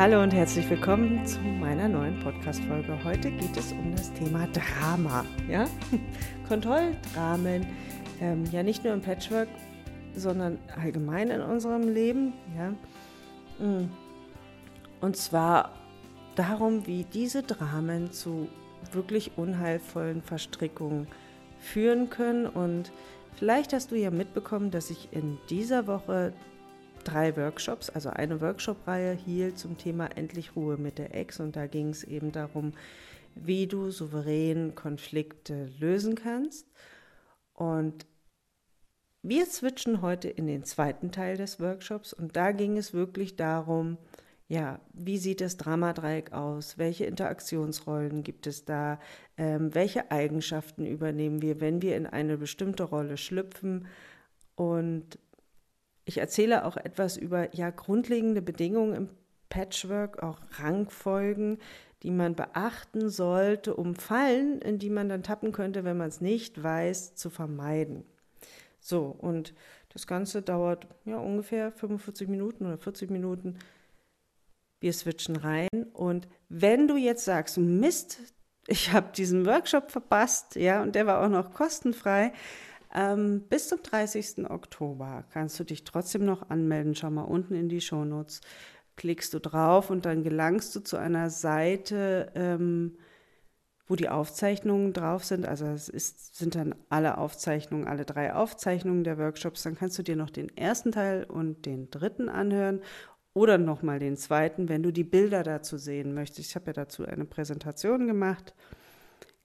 Hallo und herzlich willkommen zu meiner neuen Podcast-Folge. Heute geht es um das Thema Drama. Ja? Kontrolldramen, ähm, ja nicht nur im Patchwork, sondern allgemein in unserem Leben. Ja? Mm. Und zwar darum, wie diese Dramen zu wirklich unheilvollen Verstrickungen führen können. Und vielleicht hast du ja mitbekommen, dass ich in dieser Woche drei Workshops, also eine Workshop-Reihe hielt zum Thema Endlich Ruhe mit der Ex. Und da ging es eben darum, wie du souverän Konflikte lösen kannst. Und wir switchen heute in den zweiten Teil des Workshops und da ging es wirklich darum, ja, wie sieht das Dramadreieck aus? Welche Interaktionsrollen gibt es da? Ähm, welche Eigenschaften übernehmen wir, wenn wir in eine bestimmte Rolle schlüpfen? Und ich erzähle auch etwas über ja, grundlegende Bedingungen im Patchwork, auch Rangfolgen, die man beachten sollte, um Fallen, in die man dann tappen könnte, wenn man es nicht weiß, zu vermeiden. So, und das Ganze dauert ja ungefähr 45 Minuten oder 40 Minuten wir switchen rein. Und wenn du jetzt sagst, Mist, ich habe diesen Workshop verpasst, ja, und der war auch noch kostenfrei, ähm, bis zum 30. Oktober kannst du dich trotzdem noch anmelden. Schau mal unten in die Shownotes, klickst du drauf und dann gelangst du zu einer Seite, ähm, wo die Aufzeichnungen drauf sind. Also es ist, sind dann alle Aufzeichnungen, alle drei Aufzeichnungen der Workshops. Dann kannst du dir noch den ersten Teil und den dritten anhören oder nochmal den zweiten, wenn du die Bilder dazu sehen möchtest. Ich habe ja dazu eine Präsentation gemacht.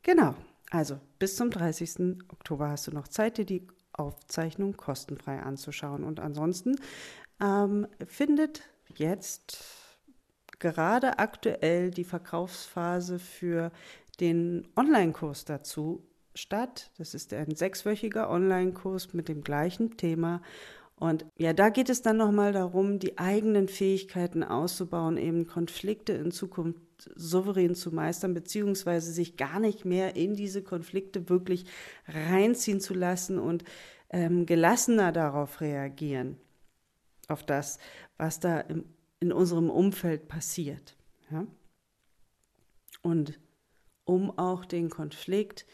Genau, also bis zum 30. Oktober hast du noch Zeit, dir die Aufzeichnung kostenfrei anzuschauen. Und ansonsten ähm, findet jetzt gerade aktuell die Verkaufsphase für den Online-Kurs dazu statt. Das ist ein sechswöchiger Online-Kurs mit dem gleichen Thema. Und ja, da geht es dann nochmal darum, die eigenen Fähigkeiten auszubauen, eben Konflikte in Zukunft souverän zu meistern, beziehungsweise sich gar nicht mehr in diese Konflikte wirklich reinziehen zu lassen und ähm, gelassener darauf reagieren, auf das, was da im, in unserem Umfeld passiert. Ja? Und um auch den Konflikt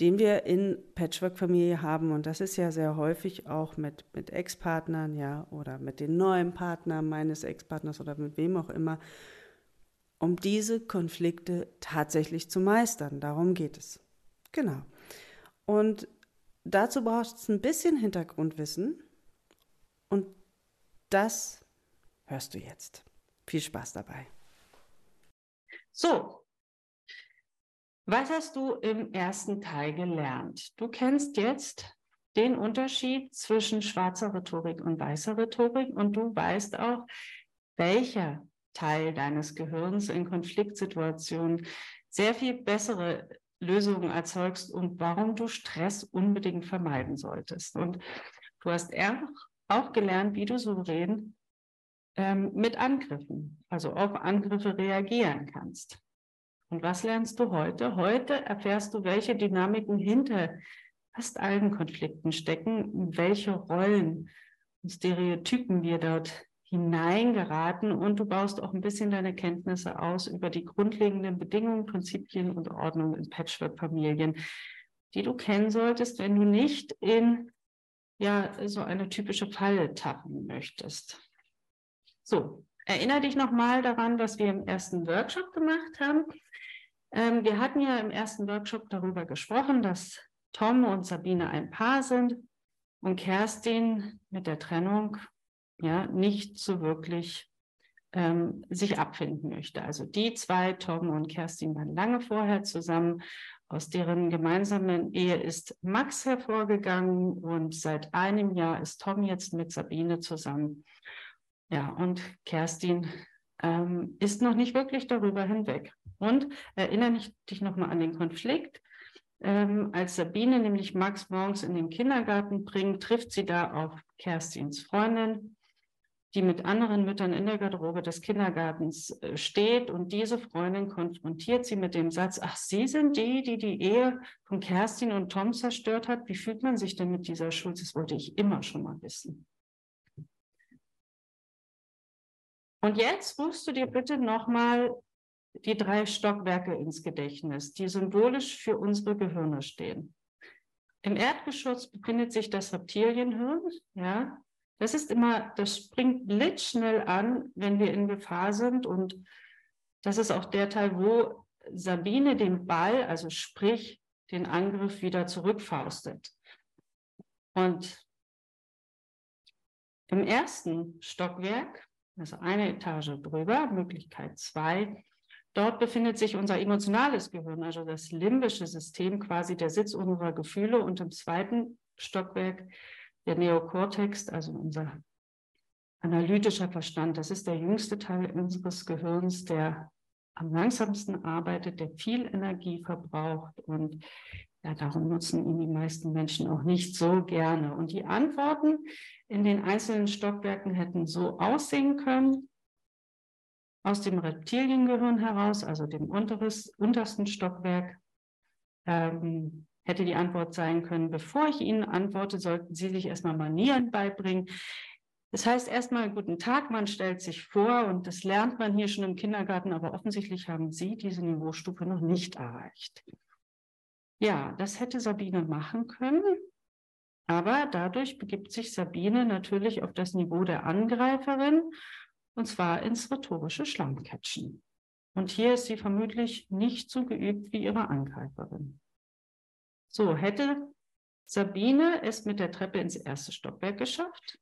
den wir in Patchwork-Familie haben. Und das ist ja sehr häufig auch mit, mit Ex-Partnern, ja, oder mit den neuen Partnern meines Ex-Partners oder mit wem auch immer, um diese Konflikte tatsächlich zu meistern. Darum geht es. Genau. Und dazu braucht es ein bisschen Hintergrundwissen. Und das hörst du jetzt. Viel Spaß dabei. So, was hast du im ersten Teil gelernt? Du kennst jetzt den Unterschied zwischen schwarzer Rhetorik und weißer Rhetorik und du weißt auch, welcher Teil deines Gehirns in Konfliktsituationen sehr viel bessere Lösungen erzeugst und warum du Stress unbedingt vermeiden solltest. Und du hast auch gelernt, wie du souverän ähm, mit Angriffen, also auf Angriffe reagieren kannst. Und was lernst du heute? Heute erfährst du, welche Dynamiken hinter fast allen Konflikten stecken, welche Rollen und Stereotypen wir dort hineingeraten und du baust auch ein bisschen deine Kenntnisse aus über die grundlegenden Bedingungen, Prinzipien und Ordnungen in Patchwork-Familien, die du kennen solltest, wenn du nicht in ja so eine typische Falle tappen möchtest. So, erinnere dich nochmal daran, was wir im ersten Workshop gemacht haben. Ähm, wir hatten ja im ersten Workshop darüber gesprochen, dass Tom und Sabine ein Paar sind und Kerstin mit der Trennung ja nicht so wirklich ähm, sich abfinden möchte. Also die zwei, Tom und Kerstin, waren lange vorher zusammen. Aus deren gemeinsamen Ehe ist Max hervorgegangen und seit einem Jahr ist Tom jetzt mit Sabine zusammen. Ja, und Kerstin ähm, ist noch nicht wirklich darüber hinweg. Und erinnere dich nochmal an den Konflikt. Ähm, als Sabine nämlich Max morgens in den Kindergarten bringt, trifft sie da auf Kerstins Freundin, die mit anderen Müttern in der Garderobe des Kindergartens äh, steht. Und diese Freundin konfrontiert sie mit dem Satz, ach, Sie sind die, die die Ehe von Kerstin und Tom zerstört hat. Wie fühlt man sich denn mit dieser Schuld? Das wollte ich immer schon mal wissen. Und jetzt rufst du dir bitte nochmal die drei Stockwerke ins Gedächtnis, die symbolisch für unsere Gehirne stehen. Im Erdgeschoss befindet sich das Reptilienhirn. Ja, das ist immer, das springt blitzschnell an, wenn wir in Gefahr sind. Und das ist auch der Teil, wo Sabine den Ball, also sprich den Angriff wieder zurückfaustet. Und im ersten Stockwerk, also eine Etage drüber, Möglichkeit zwei, dort befindet sich unser emotionales Gehirn, also das limbische System, quasi der Sitz unserer Gefühle. Und im zweiten Stockwerk der Neokortex, also unser analytischer Verstand. Das ist der jüngste Teil unseres Gehirns, der am langsamsten arbeitet, der viel Energie verbraucht und ja, darum nutzen ihn die meisten Menschen auch nicht so gerne. Und die Antworten in den einzelnen Stockwerken hätten so aussehen können. Aus dem Reptiliengehirn heraus, also dem unteres, untersten Stockwerk, ähm, hätte die Antwort sein können, bevor ich Ihnen antworte, sollten Sie sich erstmal Manieren beibringen. Das heißt erstmal guten Tag, man stellt sich vor und das lernt man hier schon im Kindergarten, aber offensichtlich haben Sie diese Niveaustufe noch nicht erreicht. Ja, das hätte Sabine machen können, aber dadurch begibt sich Sabine natürlich auf das Niveau der Angreiferin und zwar ins rhetorische Schlammcatchen. Und hier ist sie vermutlich nicht so geübt wie ihre Angreiferin. So, hätte Sabine es mit der Treppe ins erste Stockwerk geschafft,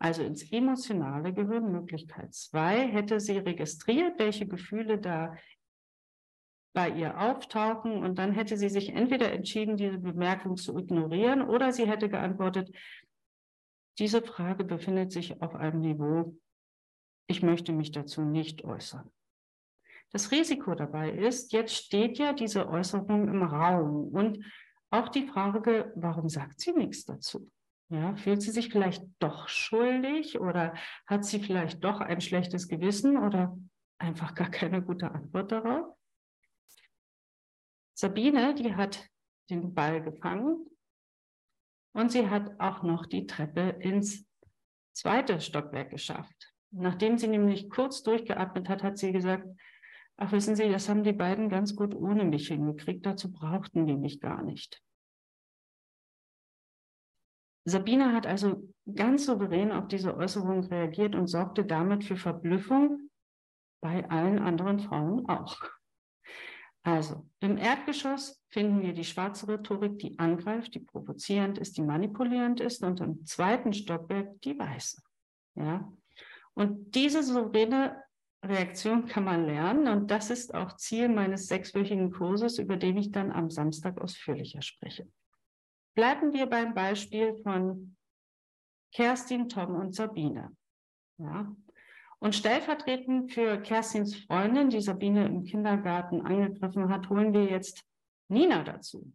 also ins emotionale Gehirn, Möglichkeit zwei, hätte sie registriert, welche Gefühle da bei ihr auftauchen und dann hätte sie sich entweder entschieden, diese Bemerkung zu ignorieren oder sie hätte geantwortet, diese Frage befindet sich auf einem Niveau, ich möchte mich dazu nicht äußern. Das Risiko dabei ist, jetzt steht ja diese Äußerung im Raum und auch die Frage, warum sagt sie nichts dazu? Ja, fühlt sie sich vielleicht doch schuldig oder hat sie vielleicht doch ein schlechtes Gewissen oder einfach gar keine gute Antwort darauf? Sabine, die hat den Ball gefangen und sie hat auch noch die Treppe ins zweite Stockwerk geschafft. Nachdem sie nämlich kurz durchgeatmet hat, hat sie gesagt, ach wissen Sie, das haben die beiden ganz gut ohne mich hingekriegt, dazu brauchten die mich gar nicht. Sabine hat also ganz souverän auf diese Äußerung reagiert und sorgte damit für Verblüffung bei allen anderen Frauen auch. Also, im Erdgeschoss finden wir die schwarze Rhetorik, die angreift, die provozierend ist, die manipulierend ist und im zweiten Stockwerk die weiße. Ja? Und diese souveräne Reaktion kann man lernen und das ist auch Ziel meines sechswöchigen Kurses, über den ich dann am Samstag ausführlicher spreche. Bleiben wir beim Beispiel von Kerstin, Tom und Sabine. Ja. Und stellvertretend für Kerstins Freundin, die Sabine im Kindergarten angegriffen hat, holen wir jetzt Nina dazu.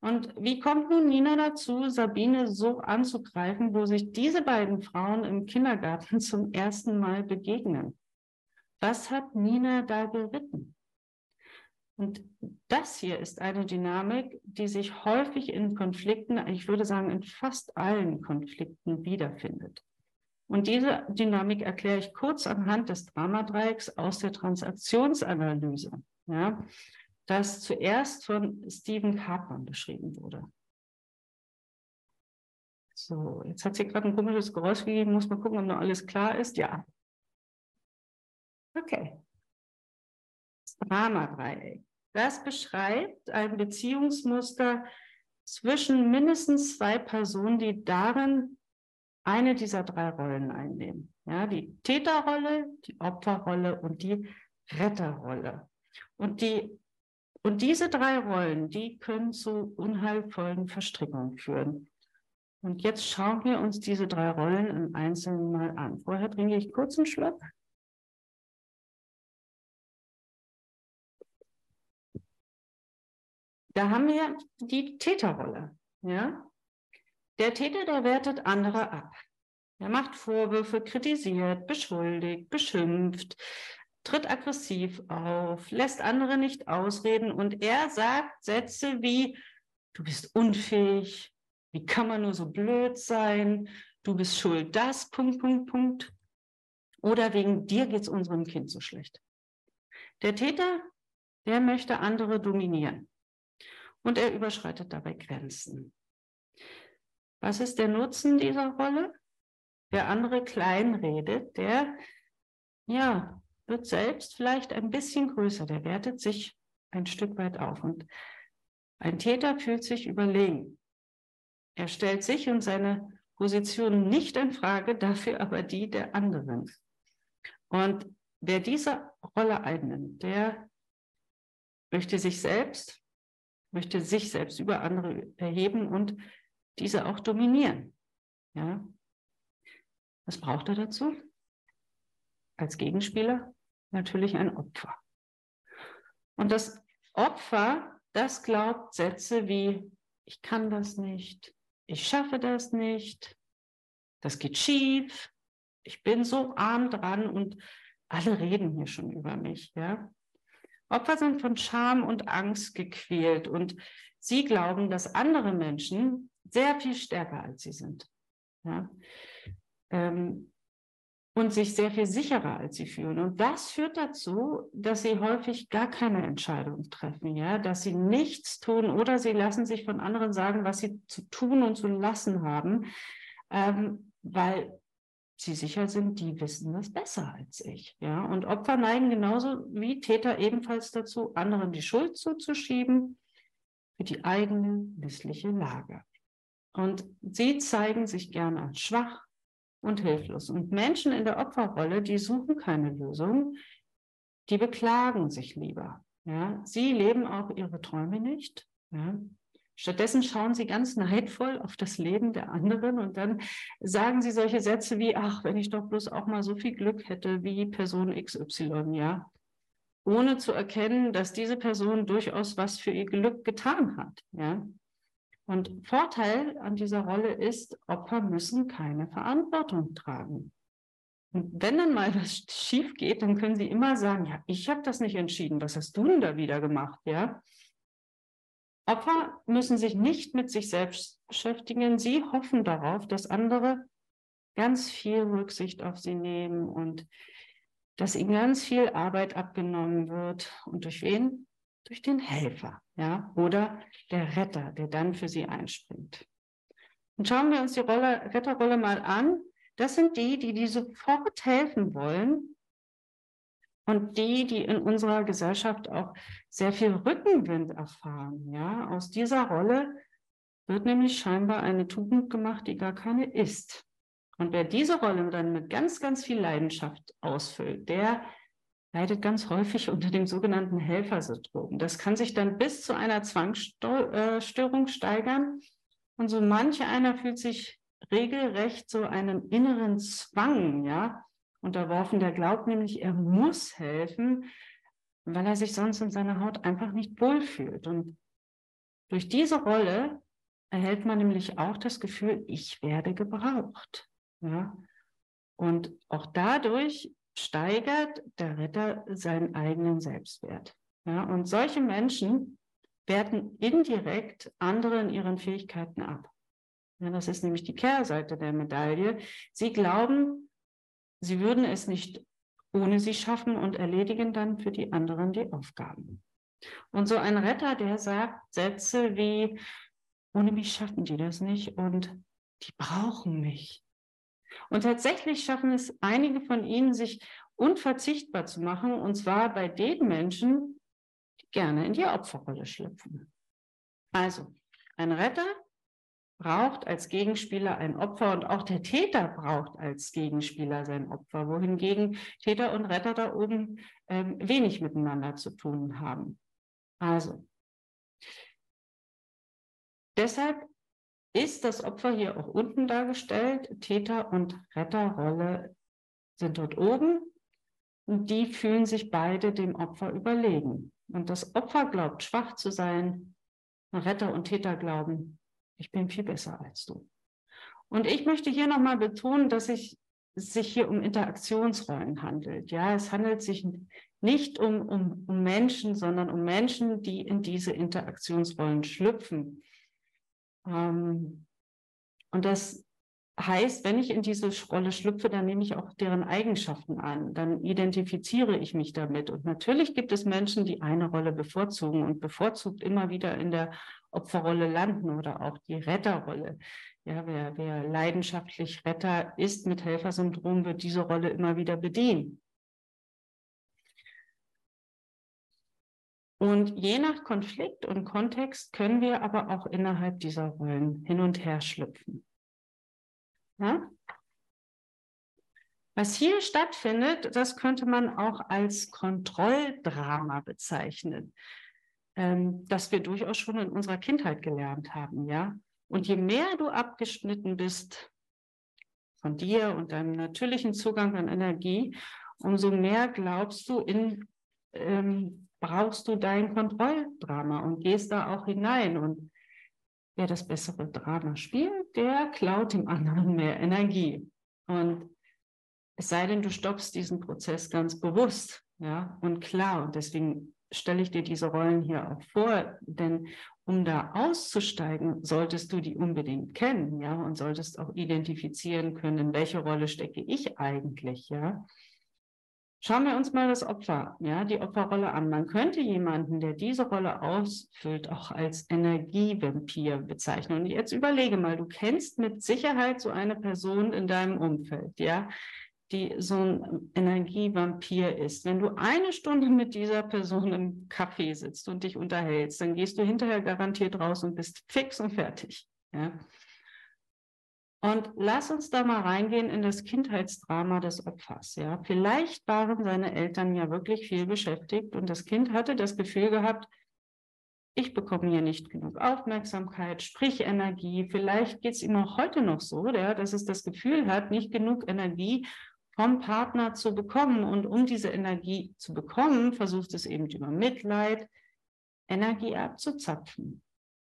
Und wie kommt nun Nina dazu, Sabine so anzugreifen, wo sich diese beiden Frauen im Kindergarten zum ersten Mal begegnen? Was hat Nina da geritten? Und das hier ist eine Dynamik, die sich häufig in Konflikten, ich würde sagen in fast allen Konflikten wiederfindet. Und diese Dynamik erkläre ich kurz anhand des Dramadreiecks aus der Transaktionsanalyse, ja, das zuerst von Stephen Cartman beschrieben wurde. So, jetzt hat sie gerade ein komisches Geräusch gegeben, muss man gucken, ob noch alles klar ist. Ja. Okay. Dramadreieck. Das beschreibt ein Beziehungsmuster zwischen mindestens zwei Personen, die darin eine dieser drei Rollen einnehmen. Ja, die Täterrolle, die Opferrolle und die Retterrolle. Und, die, und diese drei Rollen, die können zu unheilvollen Verstrickungen führen. Und jetzt schauen wir uns diese drei Rollen im Einzelnen mal an. Vorher trinke ich kurz einen Schluck. Da haben wir die Täterrolle. Ja? Der Täter, der wertet andere ab. Er macht Vorwürfe, kritisiert, beschuldigt, beschimpft, tritt aggressiv auf, lässt andere nicht ausreden und er sagt Sätze wie, du bist unfähig, wie kann man nur so blöd sein, du bist schuld, das, Punkt, Punkt, Punkt. oder wegen dir geht es unserem Kind so schlecht. Der Täter, der möchte andere dominieren und er überschreitet dabei Grenzen. Was ist der Nutzen dieser Rolle? Der andere kleinredet, der ja, wird selbst vielleicht ein bisschen größer, der wertet sich ein Stück weit auf und ein Täter fühlt sich überlegen. Er stellt sich und seine Position nicht in Frage, dafür aber die der anderen. Und wer diese Rolle einnimmt, der möchte sich selbst, möchte sich selbst über andere erheben und diese auch dominieren. Ja? Was braucht er dazu? Als Gegenspieler natürlich ein Opfer. Und das Opfer, das glaubt Sätze wie, ich kann das nicht, ich schaffe das nicht, das geht schief, ich bin so arm dran und alle reden hier schon über mich, ja. Opfer sind von Scham und Angst gequält und sie glauben, dass andere Menschen sehr viel stärker als sie sind. Ja? Ähm, und sich sehr viel sicherer als sie fühlen. Und das führt dazu, dass sie häufig gar keine Entscheidung treffen, ja, dass sie nichts tun oder sie lassen sich von anderen sagen, was sie zu tun und zu lassen haben, ähm, weil sie sicher sind, die wissen das besser als ich, ja. Und Opfer neigen genauso wie Täter ebenfalls dazu, anderen die Schuld zuzuschieben für die eigene missliche Lage. Und sie zeigen sich gern als schwach, und hilflos. Und Menschen in der Opferrolle, die suchen keine Lösung, die beklagen sich lieber. Ja? Sie leben auch ihre Träume nicht. Ja? Stattdessen schauen sie ganz neidvoll auf das Leben der anderen und dann sagen sie solche Sätze wie, ach, wenn ich doch bloß auch mal so viel Glück hätte wie Person XY, ja. Ohne zu erkennen, dass diese Person durchaus was für ihr Glück getan hat, ja. Und Vorteil an dieser Rolle ist, Opfer müssen keine Verantwortung tragen. Und wenn dann mal was schief geht, dann können sie immer sagen, ja, ich habe das nicht entschieden, was hast du denn da wieder gemacht, ja? Opfer müssen sich nicht mit sich selbst beschäftigen. Sie hoffen darauf, dass andere ganz viel Rücksicht auf sie nehmen und dass ihnen ganz viel Arbeit abgenommen wird. Und durch wen? Durch den Helfer ja, oder der Retter, der dann für sie einspringt. Und schauen wir uns die Rolle, Retterrolle mal an. Das sind die, die, die sofort helfen wollen und die, die in unserer Gesellschaft auch sehr viel Rückenwind erfahren. Ja, aus dieser Rolle wird nämlich scheinbar eine Tugend gemacht, die gar keine ist. Und wer diese Rolle dann mit ganz, ganz viel Leidenschaft ausfüllt, der leidet ganz häufig unter dem sogenannten Helfersyndrom. Das kann sich dann bis zu einer Zwangsstörung steigern. Und so manche einer fühlt sich regelrecht so einem inneren Zwang, ja, unterworfen. Der glaubt nämlich, er muss helfen, weil er sich sonst in seiner Haut einfach nicht wohlfühlt. Und durch diese Rolle erhält man nämlich auch das Gefühl, ich werde gebraucht. Ja? Und auch dadurch steigert der Ritter seinen eigenen Selbstwert. Ja, und solche Menschen werten indirekt andere in ihren Fähigkeiten ab. Ja, das ist nämlich die Kehrseite der Medaille. Sie glauben, sie würden es nicht ohne sie schaffen und erledigen dann für die anderen die Aufgaben. Und so ein Retter, der sagt Sätze wie, ohne mich schaffen die das nicht und die brauchen mich. Und tatsächlich schaffen es einige von ihnen, sich unverzichtbar zu machen, und zwar bei den Menschen, die gerne in die Opferrolle schlüpfen. Also, ein Retter braucht als Gegenspieler ein Opfer und auch der Täter braucht als Gegenspieler sein Opfer, wohingegen Täter und Retter da oben ähm, wenig miteinander zu tun haben. Also, deshalb ist das Opfer hier auch unten dargestellt. Täter- und Retterrolle sind dort oben und die fühlen sich beide dem Opfer überlegen. Und das Opfer glaubt, schwach zu sein. Retter und Täter glauben, ich bin viel besser als du. Und ich möchte hier nochmal betonen, dass es sich hier um Interaktionsrollen handelt. Ja, es handelt sich nicht um, um, um Menschen, sondern um Menschen, die in diese Interaktionsrollen schlüpfen. Ähm, und das heißt, wenn ich in diese Rolle schlüpfe, dann nehme ich auch deren Eigenschaften an, dann identifiziere ich mich damit. Und natürlich gibt es Menschen, die eine Rolle bevorzugen und bevorzugt immer wieder in der Opferrolle landen oder auch die Retterrolle. Ja, wer, wer leidenschaftlich Retter ist mit Helfersyndrom, wird diese Rolle immer wieder bedienen. Und je nach Konflikt und Kontext können wir aber auch innerhalb dieser Rollen hin und her schlüpfen. Ja? Was hier stattfindet, das könnte man auch als Kontrolldrama bezeichnen, ähm, das wir durchaus schon in unserer Kindheit gelernt haben. Ja? Und je mehr du abgeschnitten bist von dir und deinem natürlichen Zugang an Energie, umso mehr glaubst du in, ähm, brauchst du dein Kontrolldrama und gehst da auch hinein. Und wer das bessere Drama spielt, der klaut dem anderen mehr Energie. Und es sei denn, du stoppst diesen Prozess ganz bewusst, ja, und klar. Und deswegen stelle ich dir diese Rollen hier auch vor, denn um da auszusteigen, solltest du die unbedingt kennen, ja, und solltest auch identifizieren können, in welche Rolle stecke ich eigentlich, ja. Schauen wir uns mal das Opfer, ja, die Opferrolle an. Man könnte jemanden, der diese Rolle ausfüllt, auch als Energievampir bezeichnen. Und jetzt überlege mal, du kennst mit Sicherheit so eine Person in deinem Umfeld, ja, die so ein Energievampir ist. Wenn du eine Stunde mit dieser Person im Café sitzt und dich unterhältst, dann gehst du hinterher garantiert raus und bist fix und fertig, ja. Und lass uns da mal reingehen in das Kindheitsdrama des Opfers. Ja, vielleicht waren seine Eltern ja wirklich viel beschäftigt und das Kind hatte das Gefühl gehabt, ich bekomme hier nicht genug Aufmerksamkeit, sprich Energie. Vielleicht geht es ihm auch heute noch so, ja, dass es das Gefühl hat, nicht genug Energie vom Partner zu bekommen. Und um diese Energie zu bekommen, versucht es eben über Mitleid, Energie abzuzapfen.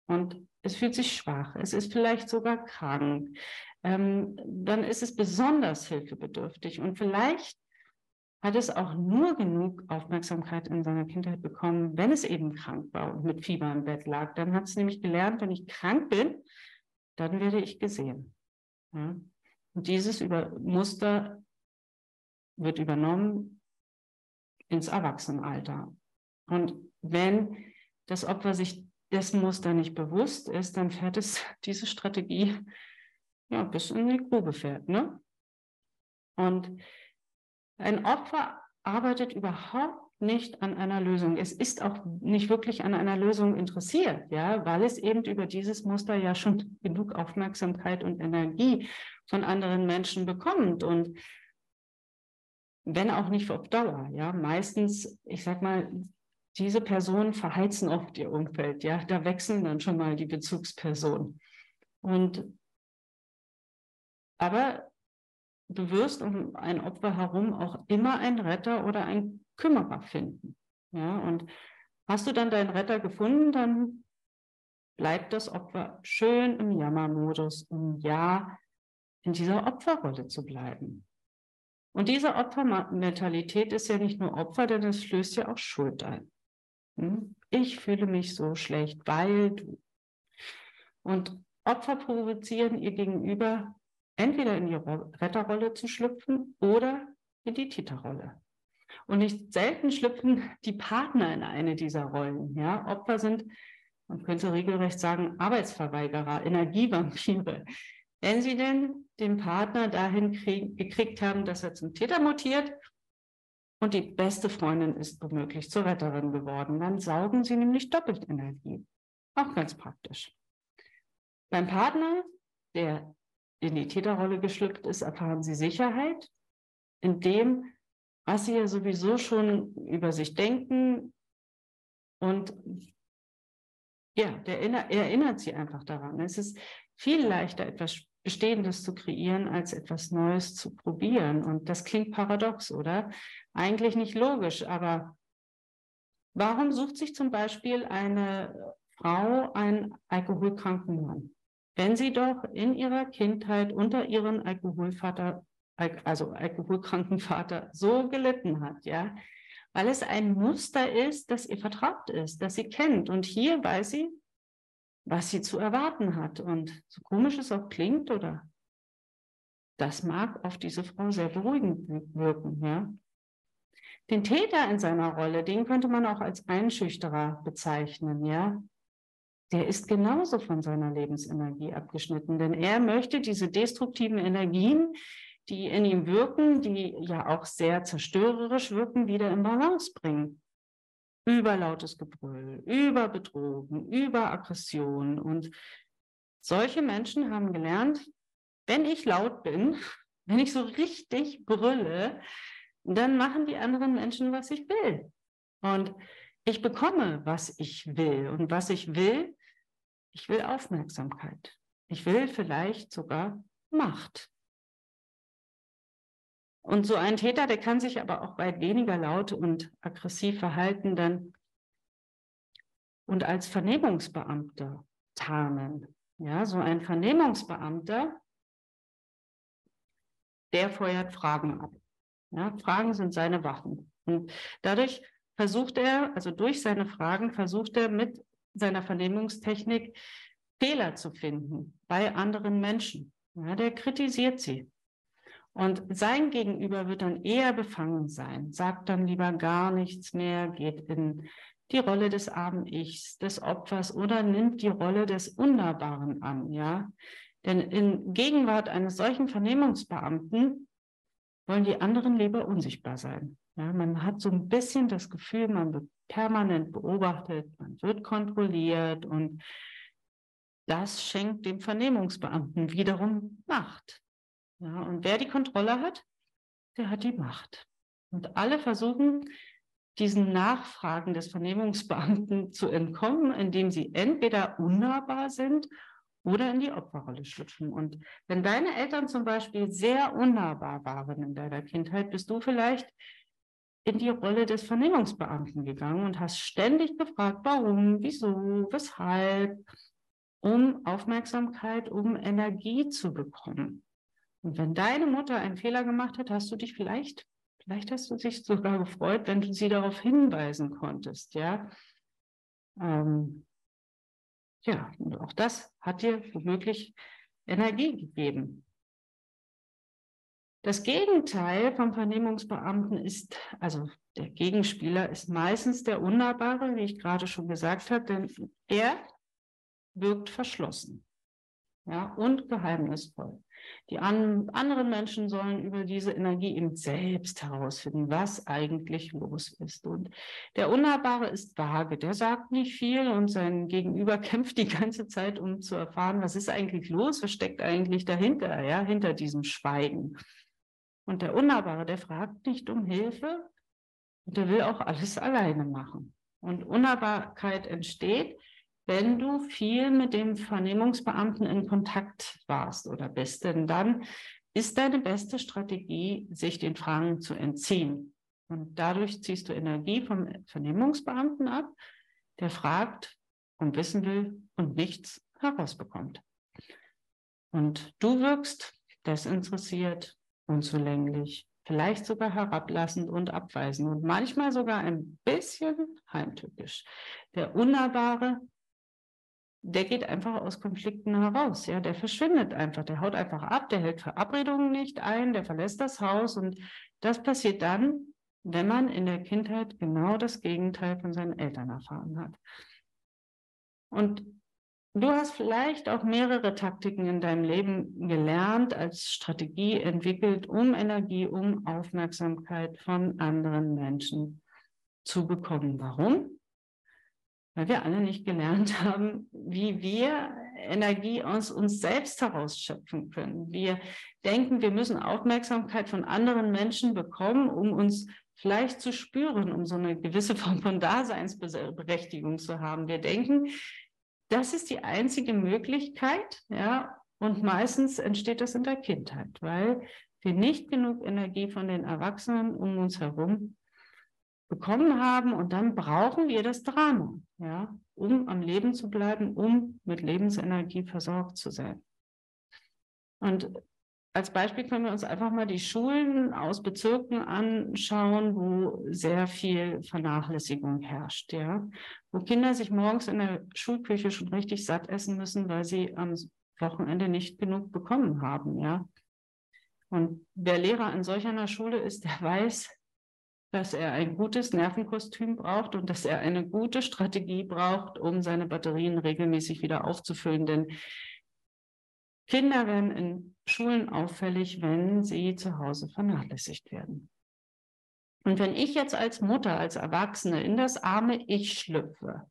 Und es fühlt sich schwach, es ist vielleicht sogar krank, ähm, dann ist es besonders hilfebedürftig und vielleicht hat es auch nur genug Aufmerksamkeit in seiner Kindheit bekommen, wenn es eben krank war und mit Fieber im Bett lag. Dann hat es nämlich gelernt, wenn ich krank bin, dann werde ich gesehen. Ja? Und dieses über Muster wird übernommen ins Erwachsenenalter. Und wenn das Opfer sich dessen Muster nicht bewusst ist, dann fährt es diese Strategie ja bis in die Grube fährt. Ne? Und ein Opfer arbeitet überhaupt nicht an einer Lösung. Es ist auch nicht wirklich an einer Lösung interessiert, ja, weil es eben über dieses Muster ja schon genug Aufmerksamkeit und Energie von anderen Menschen bekommt und wenn auch nicht auf Dauer, ja, meistens, ich sag mal, diese Personen verheizen oft ihr Umfeld, ja, da wechseln dann schon mal die Bezugspersonen. Und aber du wirst um ein Opfer herum auch immer einen Retter oder einen Kümmerer finden. Ja, und hast du dann deinen Retter gefunden, dann bleibt das Opfer schön im Jammermodus, um ja in dieser Opferrolle zu bleiben. Und diese Opfermentalität ist ja nicht nur Opfer, denn es flößt ja auch Schuld ein. Hm? Ich fühle mich so schlecht, weil du. Und Opfer provozieren ihr Gegenüber, entweder in die Retterrolle zu schlüpfen oder in die Täterrolle. Und nicht selten schlüpfen die Partner in eine dieser Rollen. Ja? Opfer sind, man könnte regelrecht sagen, Arbeitsverweigerer, Energievampire. Wenn sie denn den Partner dahin krieg, gekriegt haben, dass er zum Täter mutiert und die beste Freundin ist womöglich zur Retterin geworden. Dann saugen sie nämlich doppelt Energie. Auch ganz praktisch. Beim Partner, der in die Täterrolle geschlüpft ist, erfahren sie Sicherheit in dem, was sie ja sowieso schon über sich denken. Und ja, der, er erinnert sie einfach daran. Es ist viel leichter, etwas Bestehendes zu kreieren, als etwas Neues zu probieren. Und das klingt paradox, oder? Eigentlich nicht logisch, aber warum sucht sich zum Beispiel eine Frau einen alkoholkranken Mann? Wenn sie doch in ihrer Kindheit unter ihren Alkoholvater, also alkoholkranken Vater so gelitten hat, ja, weil es ein Muster ist, das ihr vertraut ist, das sie kennt. Und hier weiß sie, was sie zu erwarten hat. Und so komisch es auch klingt oder Das mag auf diese Frau sehr beruhigend wirken, ja. Den Täter in seiner Rolle, den könnte man auch als Einschüchterer bezeichnen, ja. Der ist genauso von seiner Lebensenergie abgeschnitten, denn er möchte diese destruktiven Energien, die in ihm wirken, die ja auch sehr zerstörerisch wirken, wieder in Balance bringen. Über lautes Gebrüll, über Betrogen, über Aggression. Und solche Menschen haben gelernt, wenn ich laut bin, wenn ich so richtig brülle, dann machen die anderen Menschen, was ich will. Und ich bekomme, was ich will. Und was ich will, ich will Aufmerksamkeit. Ich will vielleicht sogar Macht. Und so ein Täter, der kann sich aber auch weit weniger laut und aggressiv verhalten dann und als Vernehmungsbeamter tarnen. Ja, so ein Vernehmungsbeamter, der feuert Fragen ab. Ja, Fragen sind seine Waffen. Und dadurch versucht er, also durch seine Fragen, versucht er mit seiner Vernehmungstechnik Fehler zu finden bei anderen Menschen. Ja, der kritisiert sie. Und sein Gegenüber wird dann eher befangen sein, sagt dann lieber gar nichts mehr, geht in die Rolle des armen Ichs, des Opfers oder nimmt die Rolle des Unnahbaren an, ja. Denn in Gegenwart eines solchen Vernehmungsbeamten wollen die anderen lieber unsichtbar sein. Ja, man hat so ein bisschen das Gefühl, man wird permanent beobachtet, man wird kontrolliert und das schenkt dem Vernehmungsbeamten wiederum Macht. Ja, und wer die Kontrolle hat, der hat die Macht. Und alle versuchen, diesen Nachfragen des Vernehmungsbeamten zu entkommen, indem sie entweder unnahbar sind oder in die Opferrolle schlüpfen. Und wenn deine Eltern zum Beispiel sehr unnahbar waren in deiner Kindheit, bist du vielleicht in die Rolle des Vernehmungsbeamten gegangen und hast ständig gefragt, warum, wieso, weshalb, um Aufmerksamkeit, um Energie zu bekommen. Und wenn deine Mutter einen Fehler gemacht hat, hast du dich vielleicht, vielleicht hast du dich sogar gefreut, wenn du sie darauf hinweisen konntest, ja. Ähm, ja, und auch das hat dir womöglich Energie gegeben. Das Gegenteil vom Vernehmungsbeamten ist, also der Gegenspieler ist meistens der Unnahbare, wie ich gerade schon gesagt habe, denn er wirkt verschlossen ja, und geheimnisvoll. Die an, anderen Menschen sollen über diese Energie eben selbst herausfinden, was eigentlich los ist. Und der Unnahbare ist vage, der sagt nicht viel und sein Gegenüber kämpft die ganze Zeit, um zu erfahren, was ist eigentlich los, was steckt eigentlich dahinter, ja, hinter diesem Schweigen. Und der Unnahbare, der fragt nicht um Hilfe und der will auch alles alleine machen. Und Unnahbarkeit entsteht, wenn du viel mit dem Vernehmungsbeamten in Kontakt warst oder bist, denn dann ist deine beste Strategie, sich den Fragen zu entziehen. Und dadurch ziehst du Energie vom Vernehmungsbeamten ab, der fragt und wissen will und nichts herausbekommt. Und du wirkst desinteressiert, unzulänglich, vielleicht sogar herablassend und abweisend und manchmal sogar ein bisschen heimtückisch. Der Unnahbare der geht einfach aus Konflikten heraus. Ja, der verschwindet einfach, der haut einfach ab, der hält Verabredungen nicht ein, der verlässt das Haus und das passiert dann, wenn man in der Kindheit genau das Gegenteil von seinen Eltern erfahren hat. Und du hast vielleicht auch mehrere Taktiken in deinem Leben gelernt, als Strategie entwickelt, um Energie, um Aufmerksamkeit von anderen Menschen zu bekommen. Warum? Weil wir alle nicht gelernt haben, wie wir Energie aus uns selbst herausschöpfen können. Wir denken, wir müssen Aufmerksamkeit von anderen Menschen bekommen, um uns vielleicht zu spüren, um so eine gewisse Form von Daseinsberechtigung zu haben. Wir denken, das ist die einzige Möglichkeit, ja, und meistens entsteht das in der Kindheit, weil wir nicht genug Energie von den Erwachsenen um uns herum bekommen haben und dann brauchen wir das Drama, ja, um am Leben zu bleiben, um mit Lebensenergie versorgt zu sein. Und als Beispiel können wir uns einfach mal die Schulen aus Bezirken anschauen, wo sehr viel Vernachlässigung herrscht, ja, wo Kinder sich morgens in der Schulküche schon richtig satt essen müssen, weil sie am Wochenende nicht genug bekommen haben, ja. Und wer Lehrer an solch einer Schule ist, der weiß, dass er ein gutes Nervenkostüm braucht und dass er eine gute Strategie braucht, um seine Batterien regelmäßig wieder aufzufüllen. Denn Kinder werden in Schulen auffällig, wenn sie zu Hause vernachlässigt werden. Und wenn ich jetzt als Mutter, als Erwachsene in das arme Ich schlüpfe,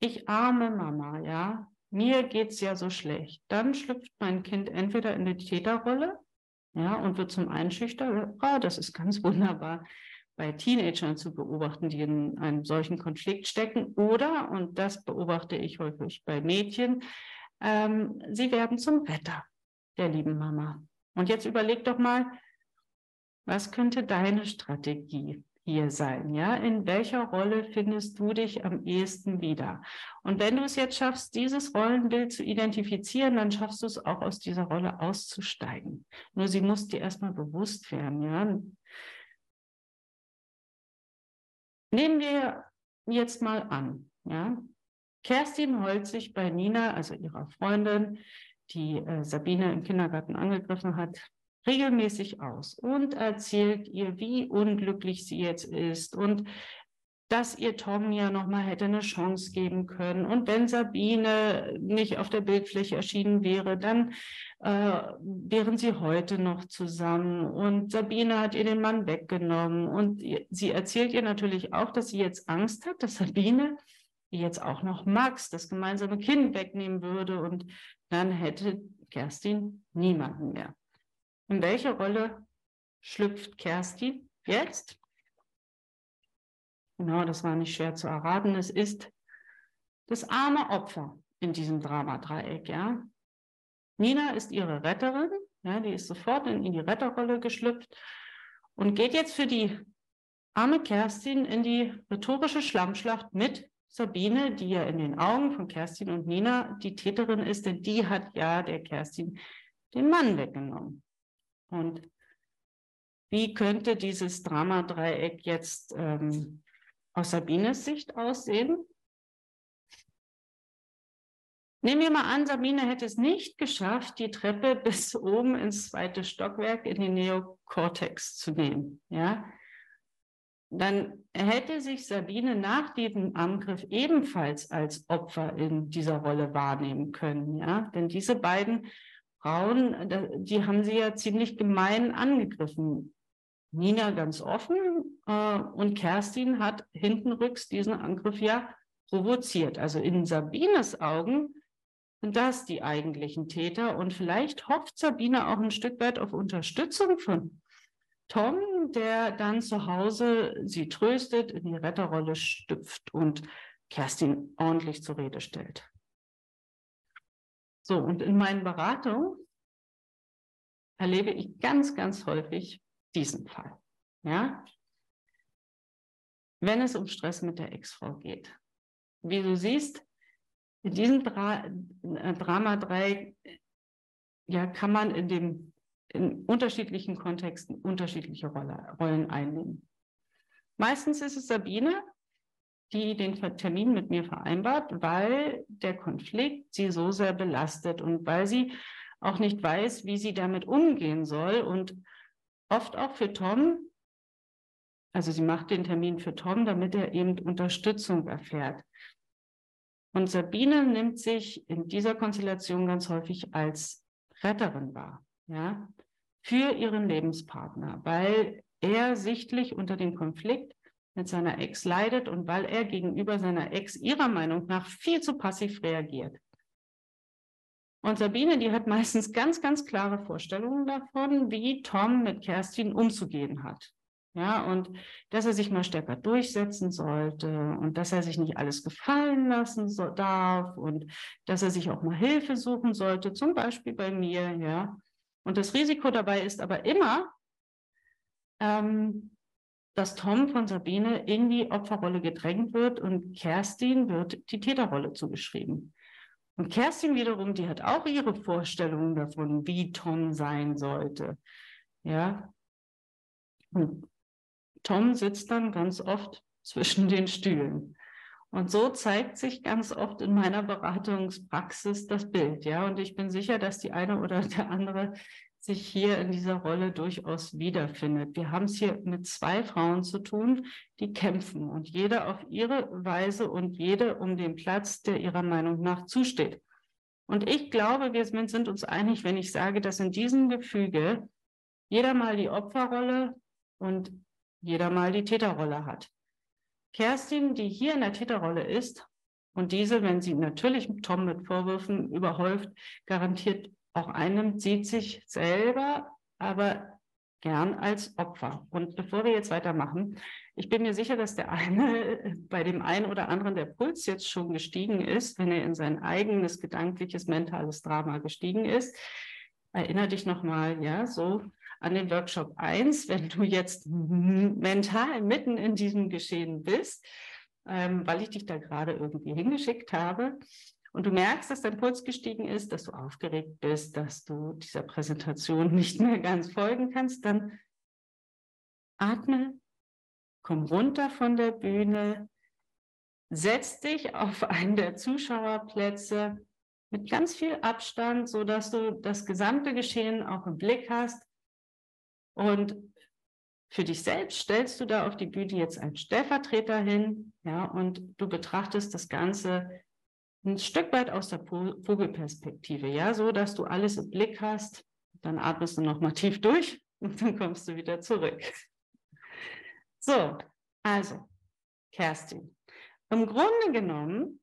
ich arme Mama, ja, mir geht's ja so schlecht, dann schlüpft mein Kind entweder in die Täterrolle, ja, und wird zum Einschüchter. Oh, das ist ganz wunderbar bei Teenagern zu beobachten, die in einem solchen Konflikt stecken. Oder, und das beobachte ich häufig bei Mädchen, ähm, sie werden zum Retter der lieben Mama. Und jetzt überleg doch mal, was könnte deine Strategie hier sein? Ja, in welcher Rolle findest du dich am ehesten wieder? Und wenn du es jetzt schaffst, dieses Rollenbild zu identifizieren, dann schaffst du es auch aus dieser Rolle auszusteigen. Nur sie muss dir erstmal bewusst werden. Ja, nehmen wir jetzt mal an. Ja, Kerstin sich bei Nina, also ihrer Freundin, die äh, Sabine im Kindergarten angegriffen hat, regelmäßig aus und erzählt ihr, wie unglücklich sie jetzt ist und dass ihr Tom ja nochmal hätte eine Chance geben können. Und wenn Sabine nicht auf der Bildfläche erschienen wäre, dann äh, wären sie heute noch zusammen. Und Sabine hat ihr den Mann weggenommen. Und sie erzählt ihr natürlich auch, dass sie jetzt Angst hat, dass Sabine jetzt auch noch Max, das gemeinsame Kind, wegnehmen würde. Und dann hätte Kerstin niemanden mehr. In welche Rolle schlüpft Kerstin jetzt? Genau, das war nicht schwer zu erraten. Es ist das arme Opfer in diesem Dramadreieck. Ja? Nina ist ihre Retterin. Ja, die ist sofort in, in die Retterrolle geschlüpft und geht jetzt für die arme Kerstin in die rhetorische Schlammschlacht mit Sabine, die ja in den Augen von Kerstin und Nina die Täterin ist, denn die hat ja der Kerstin den Mann weggenommen. Und wie könnte dieses Dramadreieck jetzt ähm, aus Sabines Sicht aussehen? Nehmen wir mal an, Sabine hätte es nicht geschafft, die Treppe bis oben ins zweite Stockwerk in den Neokortex zu nehmen. Ja? Dann hätte sich Sabine nach diesem Angriff ebenfalls als Opfer in dieser Rolle wahrnehmen können. Ja? Denn diese beiden Frauen, die haben sie ja ziemlich gemein angegriffen. Nina ganz offen äh, und Kerstin hat hintenrücks diesen Angriff ja provoziert. Also in Sabines Augen sind das die eigentlichen Täter und vielleicht hofft Sabine auch ein Stück weit auf Unterstützung von Tom, der dann zu Hause sie tröstet, in die Retterrolle stüpft und Kerstin ordentlich zur Rede stellt. So, und in meinen Beratungen erlebe ich ganz, ganz häufig diesen Fall. Ja? Wenn es um Stress mit der Ex-Frau geht. Wie du siehst, in diesem Dra äh, Drama 3 ja, kann man in, dem, in unterschiedlichen Kontexten unterschiedliche Rolle, Rollen einnehmen. Meistens ist es Sabine, die den Termin mit mir vereinbart, weil der Konflikt sie so sehr belastet und weil sie auch nicht weiß, wie sie damit umgehen soll und oft auch für Tom, also sie macht den Termin für Tom, damit er eben Unterstützung erfährt. Und Sabine nimmt sich in dieser Konstellation ganz häufig als Retterin wahr, ja, für ihren Lebenspartner, weil er sichtlich unter dem Konflikt mit seiner Ex leidet und weil er gegenüber seiner Ex ihrer Meinung nach viel zu passiv reagiert. Und Sabine, die hat meistens ganz, ganz klare Vorstellungen davon, wie Tom mit Kerstin umzugehen hat. Ja, und dass er sich mal stärker durchsetzen sollte und dass er sich nicht alles gefallen lassen so, darf und dass er sich auch mal Hilfe suchen sollte, zum Beispiel bei mir, ja. Und das Risiko dabei ist aber immer, ähm, dass Tom von Sabine in die Opferrolle gedrängt wird und Kerstin wird die Täterrolle zugeschrieben. Und Kerstin wiederum, die hat auch ihre Vorstellungen davon, wie Tom sein sollte. Ja. Und Tom sitzt dann ganz oft zwischen den Stühlen. Und so zeigt sich ganz oft in meiner Beratungspraxis das Bild, ja. Und ich bin sicher, dass die eine oder der andere sich hier in dieser Rolle durchaus wiederfindet. Wir haben es hier mit zwei Frauen zu tun, die kämpfen und jede auf ihre Weise und jede um den Platz, der ihrer Meinung nach zusteht. Und ich glaube, wir sind uns einig, wenn ich sage, dass in diesem Gefüge jeder mal die Opferrolle und jeder mal die Täterrolle hat. Kerstin, die hier in der Täterrolle ist, und diese, wenn sie natürlich Tom mit Vorwürfen überhäuft, garantiert auch einnimmt, sieht sich selber aber gern als Opfer. Und bevor wir jetzt weitermachen, ich bin mir sicher, dass der eine bei dem einen oder anderen der Puls jetzt schon gestiegen ist, wenn er in sein eigenes gedankliches, mentales Drama gestiegen ist. Erinner dich nochmal, ja, so an den Workshop 1, wenn du jetzt mental mitten in diesem Geschehen bist, ähm, weil ich dich da gerade irgendwie hingeschickt habe. Und du merkst, dass dein Puls gestiegen ist, dass du aufgeregt bist, dass du dieser Präsentation nicht mehr ganz folgen kannst, dann atme, komm runter von der Bühne, setz dich auf einen der Zuschauerplätze mit ganz viel Abstand, so dass du das gesamte Geschehen auch im Blick hast. Und für dich selbst stellst du da auf die Bühne jetzt einen Stellvertreter hin, ja, und du betrachtest das Ganze ein Stück weit aus der Vogelperspektive, ja, so dass du alles im Blick hast. Dann atmest du nochmal tief durch und dann kommst du wieder zurück. So, also, Kerstin. Im Grunde genommen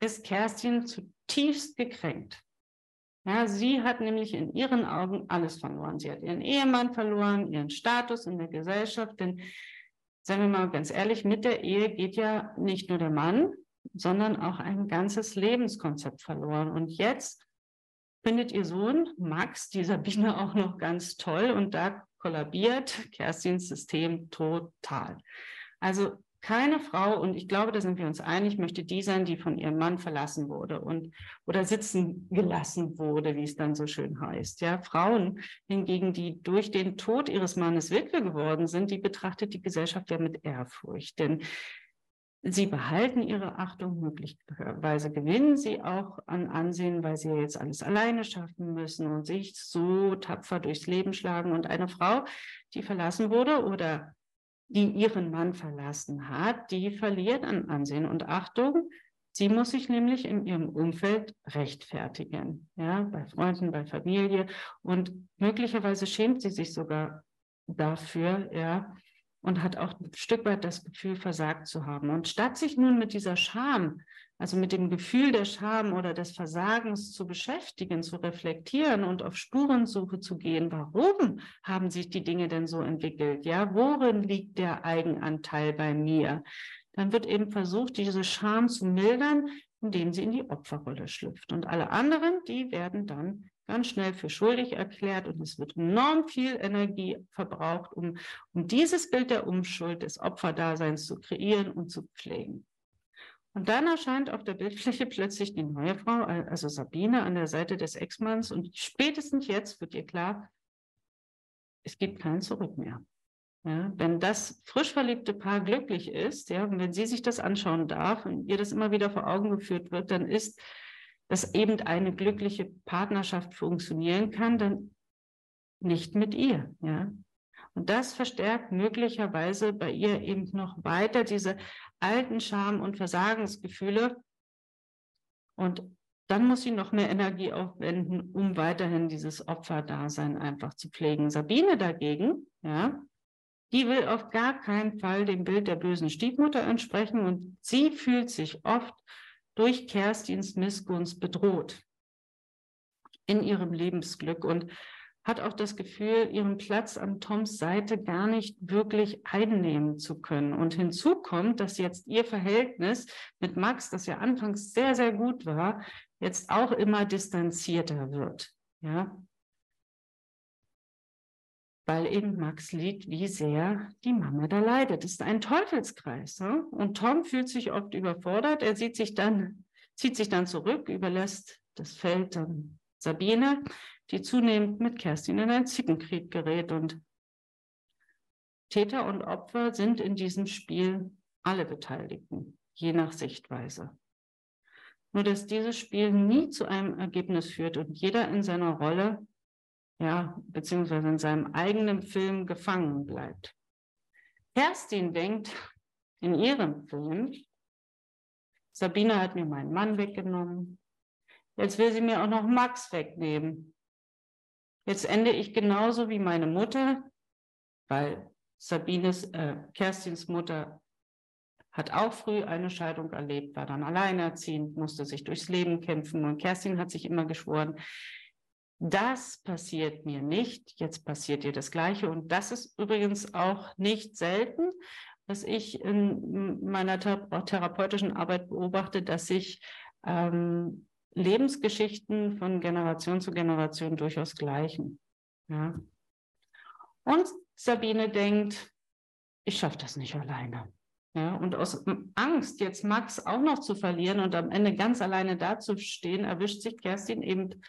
ist Kerstin zutiefst gekränkt. Ja, sie hat nämlich in ihren Augen alles verloren. Sie hat ihren Ehemann verloren, ihren Status in der Gesellschaft. Denn, sagen wir mal ganz ehrlich, mit der Ehe geht ja nicht nur der Mann, sondern auch ein ganzes Lebenskonzept verloren. Und jetzt findet ihr Sohn Max die Sabine auch noch ganz toll und da kollabiert Kerstins System total. Also keine Frau, und ich glaube, da sind wir uns einig, möchte die sein, die von ihrem Mann verlassen wurde und oder sitzen gelassen wurde, wie es dann so schön heißt. Ja, Frauen hingegen, die durch den Tod ihres Mannes Witwe geworden sind, die betrachtet die Gesellschaft ja mit Ehrfurcht. Denn Sie behalten ihre Achtung, möglicherweise gewinnen sie auch an Ansehen, weil sie jetzt alles alleine schaffen müssen und sich so tapfer durchs Leben schlagen. Und eine Frau, die verlassen wurde oder die ihren Mann verlassen hat, die verliert an Ansehen und Achtung. Sie muss sich nämlich in ihrem Umfeld rechtfertigen, ja, bei Freunden, bei Familie und möglicherweise schämt sie sich sogar dafür, ja, und hat auch ein Stück weit das Gefühl, versagt zu haben. Und statt sich nun mit dieser Scham, also mit dem Gefühl der Scham oder des Versagens zu beschäftigen, zu reflektieren und auf Spurensuche zu gehen, warum haben sich die Dinge denn so entwickelt? Ja, worin liegt der Eigenanteil bei mir? Dann wird eben versucht, diese Scham zu mildern, indem sie in die Opferrolle schlüpft. Und alle anderen, die werden dann ganz schnell für schuldig erklärt und es wird enorm viel Energie verbraucht, um, um dieses Bild der Umschuld, des Opferdaseins zu kreieren und zu pflegen. Und dann erscheint auf der Bildfläche plötzlich die neue Frau, also Sabine, an der Seite des Ex-Manns. Und spätestens jetzt wird ihr klar, es gibt kein Zurück mehr. Ja, wenn das frisch verliebte Paar glücklich ist, ja, und wenn sie sich das anschauen darf und ihr das immer wieder vor Augen geführt wird, dann ist dass eben eine glückliche Partnerschaft funktionieren kann, dann nicht mit ihr, ja. Und das verstärkt möglicherweise bei ihr eben noch weiter diese alten Scham- und Versagensgefühle. Und dann muss sie noch mehr Energie aufwenden, um weiterhin dieses Opferdasein einfach zu pflegen. Sabine dagegen, ja, die will auf gar keinen Fall dem Bild der bösen Stiefmutter entsprechen und sie fühlt sich oft durch Kerstins Missgunst bedroht in ihrem Lebensglück und hat auch das Gefühl, ihren Platz an Toms Seite gar nicht wirklich einnehmen zu können. Und hinzu kommt, dass jetzt ihr Verhältnis mit Max, das ja anfangs sehr, sehr gut war, jetzt auch immer distanzierter wird. Ja, weil eben Max sieht, wie sehr die Mama da leidet. Das ist ein Teufelskreis. Ne? Und Tom fühlt sich oft überfordert. Er sieht sich dann, zieht sich dann zurück, überlässt das Feld dann Sabine, die zunehmend mit Kerstin in einen Zickenkrieg gerät. Und Täter und Opfer sind in diesem Spiel alle Beteiligten, je nach Sichtweise. Nur dass dieses Spiel nie zu einem Ergebnis führt und jeder in seiner Rolle ja, beziehungsweise in seinem eigenen Film gefangen bleibt. Kerstin denkt in ihrem Film, Sabine hat mir meinen Mann weggenommen, jetzt will sie mir auch noch Max wegnehmen. Jetzt ende ich genauso wie meine Mutter, weil Sabines, äh, Kerstins Mutter hat auch früh eine Scheidung erlebt, war dann alleinerziehend, musste sich durchs Leben kämpfen und Kerstin hat sich immer geschworen, das passiert mir nicht, jetzt passiert ihr das Gleiche. Und das ist übrigens auch nicht selten, was ich in meiner therapeutischen Arbeit beobachte, dass sich ähm, Lebensgeschichten von Generation zu Generation durchaus gleichen. Ja. Und Sabine denkt, ich schaffe das nicht alleine. Ja, und aus Angst, jetzt Max auch noch zu verlieren und am Ende ganz alleine dazustehen, erwischt sich Kerstin eben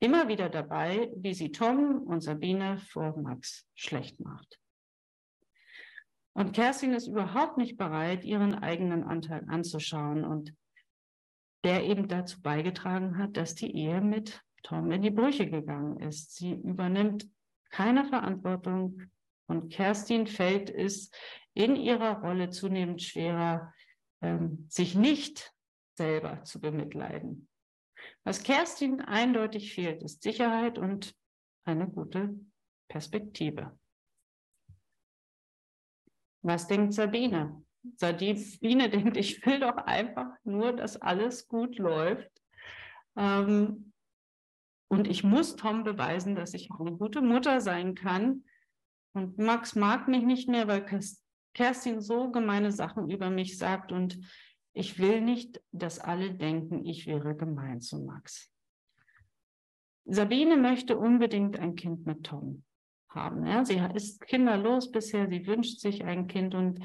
immer wieder dabei, wie sie Tom und Sabine vor Max schlecht macht. Und Kerstin ist überhaupt nicht bereit, ihren eigenen Anteil anzuschauen und der eben dazu beigetragen hat, dass die Ehe mit Tom in die Brüche gegangen ist. Sie übernimmt keine Verantwortung und Kerstin fällt es in ihrer Rolle zunehmend schwerer, ähm, sich nicht selber zu bemitleiden. Was Kerstin eindeutig fehlt, ist Sicherheit und eine gute Perspektive. Was denkt Sabine? Sabine denkt, ich will doch einfach nur, dass alles gut läuft. Ähm, und ich muss Tom beweisen, dass ich eine gute Mutter sein kann. Und Max mag mich nicht mehr, weil Kerstin so gemeine Sachen über mich sagt. Und ich will nicht, dass alle denken, ich wäre gemein zu Max. Sabine möchte unbedingt ein Kind mit Tom haben. Ja? Sie ist kinderlos bisher, sie wünscht sich ein Kind und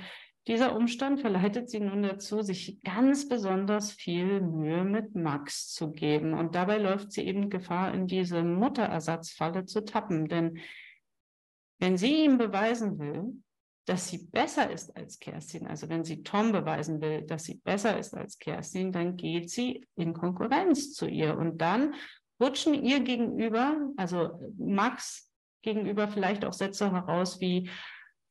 dieser Umstand verleitet sie nun dazu, sich ganz besonders viel Mühe mit Max zu geben. Und dabei läuft sie eben Gefahr, in diese Mutterersatzfalle zu tappen. Denn wenn sie ihm beweisen will, dass sie besser ist als Kerstin, also wenn sie Tom beweisen will, dass sie besser ist als Kerstin, dann geht sie in Konkurrenz zu ihr und dann rutschen ihr gegenüber, also Max gegenüber vielleicht auch Sätze heraus wie,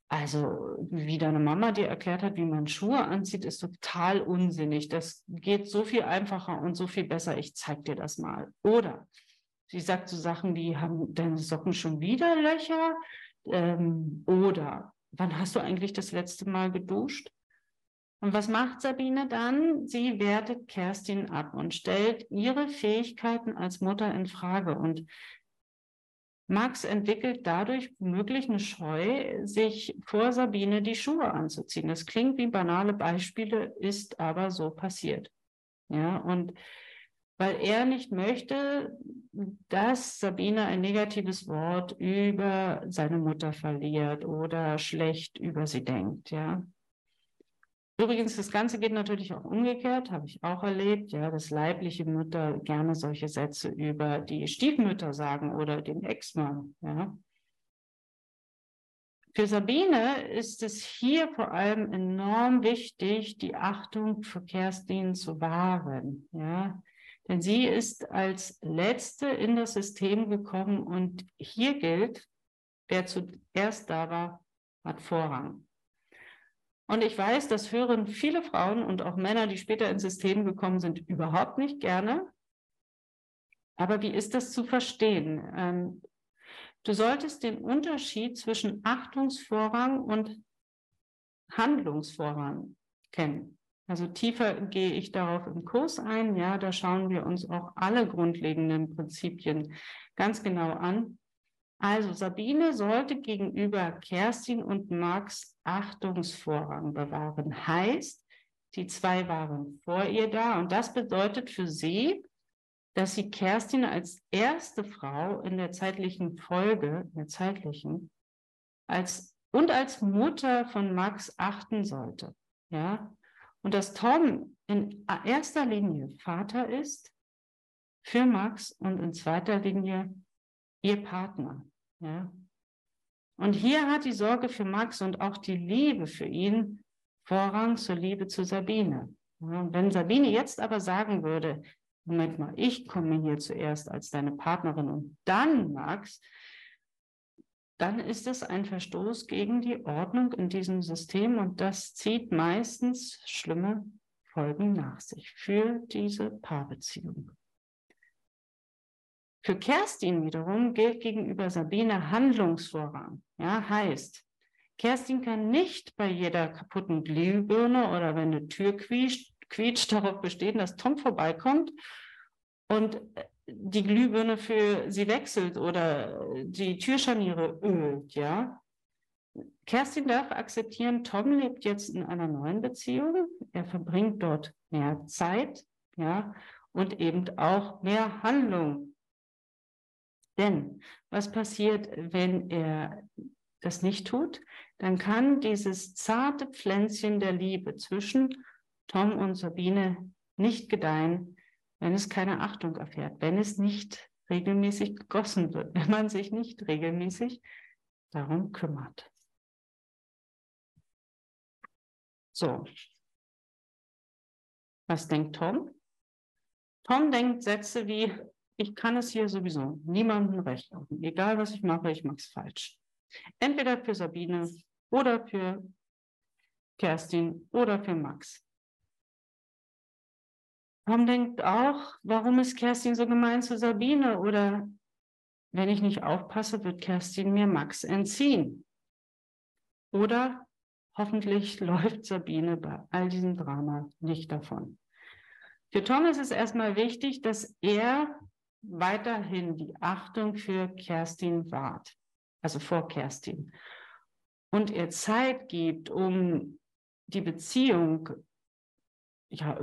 also wie deine Mama dir erklärt hat, wie man Schuhe anzieht, ist total unsinnig. Das geht so viel einfacher und so viel besser. Ich zeig dir das mal. Oder sie sagt so Sachen wie, haben deine Socken schon wieder Löcher? Ähm, oder wann hast du eigentlich das letzte Mal geduscht? Und was macht Sabine dann? Sie wertet Kerstin ab und stellt ihre Fähigkeiten als Mutter in Frage. Und Max entwickelt dadurch womöglich eine Scheu, sich vor Sabine die Schuhe anzuziehen. Das klingt wie banale Beispiele, ist aber so passiert. Ja, und weil er nicht möchte, dass Sabine ein negatives Wort über seine Mutter verliert oder schlecht über sie denkt, ja. Übrigens, das Ganze geht natürlich auch umgekehrt, habe ich auch erlebt, ja, dass leibliche Mütter gerne solche Sätze über die Stiefmütter sagen oder den Ex-Mann, ja. Für Sabine ist es hier vor allem enorm wichtig, die Achtung für Kerstin zu wahren, ja. Denn sie ist als Letzte in das System gekommen und hier gilt, wer zuerst da war, hat Vorrang. Und ich weiß, das hören viele Frauen und auch Männer, die später ins System gekommen sind, überhaupt nicht gerne. Aber wie ist das zu verstehen? Ähm, du solltest den Unterschied zwischen Achtungsvorrang und Handlungsvorrang kennen. Also tiefer gehe ich darauf im Kurs ein. Ja, da schauen wir uns auch alle grundlegenden Prinzipien ganz genau an. Also Sabine sollte gegenüber Kerstin und Max Achtungsvorrang bewahren. Heißt, die zwei waren vor ihr da und das bedeutet für sie, dass sie Kerstin als erste Frau in der zeitlichen Folge, in der zeitlichen, als und als Mutter von Max achten sollte. Ja, und dass Tom in erster Linie Vater ist für Max und in zweiter Linie ihr Partner. Ja? Und hier hat die Sorge für Max und auch die Liebe für ihn Vorrang zur Liebe zu Sabine. Ja, wenn Sabine jetzt aber sagen würde, Moment mal, ich komme hier zuerst als deine Partnerin und dann Max, dann ist es ein Verstoß gegen die Ordnung in diesem System und das zieht meistens schlimme Folgen nach sich für diese Paarbeziehung. Für Kerstin wiederum gilt gegenüber Sabine Handlungsvorrang. Ja, heißt, Kerstin kann nicht bei jeder kaputten Glühbirne oder wenn eine Tür quietscht, quietscht darauf bestehen, dass Tom vorbeikommt und die Glühbirne für sie wechselt oder die Türscharniere ölt, ja. Kerstin darf akzeptieren, Tom lebt jetzt in einer neuen Beziehung. Er verbringt dort mehr Zeit, ja, und eben auch mehr Handlung. Denn was passiert, wenn er das nicht tut? Dann kann dieses zarte Pflänzchen der Liebe zwischen Tom und Sabine nicht gedeihen, wenn es keine Achtung erfährt, wenn es nicht regelmäßig gegossen wird, wenn man sich nicht regelmäßig darum kümmert. So. Was denkt Tom? Tom denkt Sätze wie, ich kann es hier sowieso niemandem recht machen. Egal was ich mache, ich mache es falsch. Entweder für Sabine oder für Kerstin oder für Max. Tom denkt auch, warum ist Kerstin so gemein zu Sabine? Oder wenn ich nicht aufpasse, wird Kerstin mir Max entziehen. Oder hoffentlich läuft Sabine bei all diesem Drama nicht davon. Für Tom ist es erstmal wichtig, dass er weiterhin die Achtung für Kerstin wahrt, also vor Kerstin, und ihr Zeit gibt, um die Beziehung ja,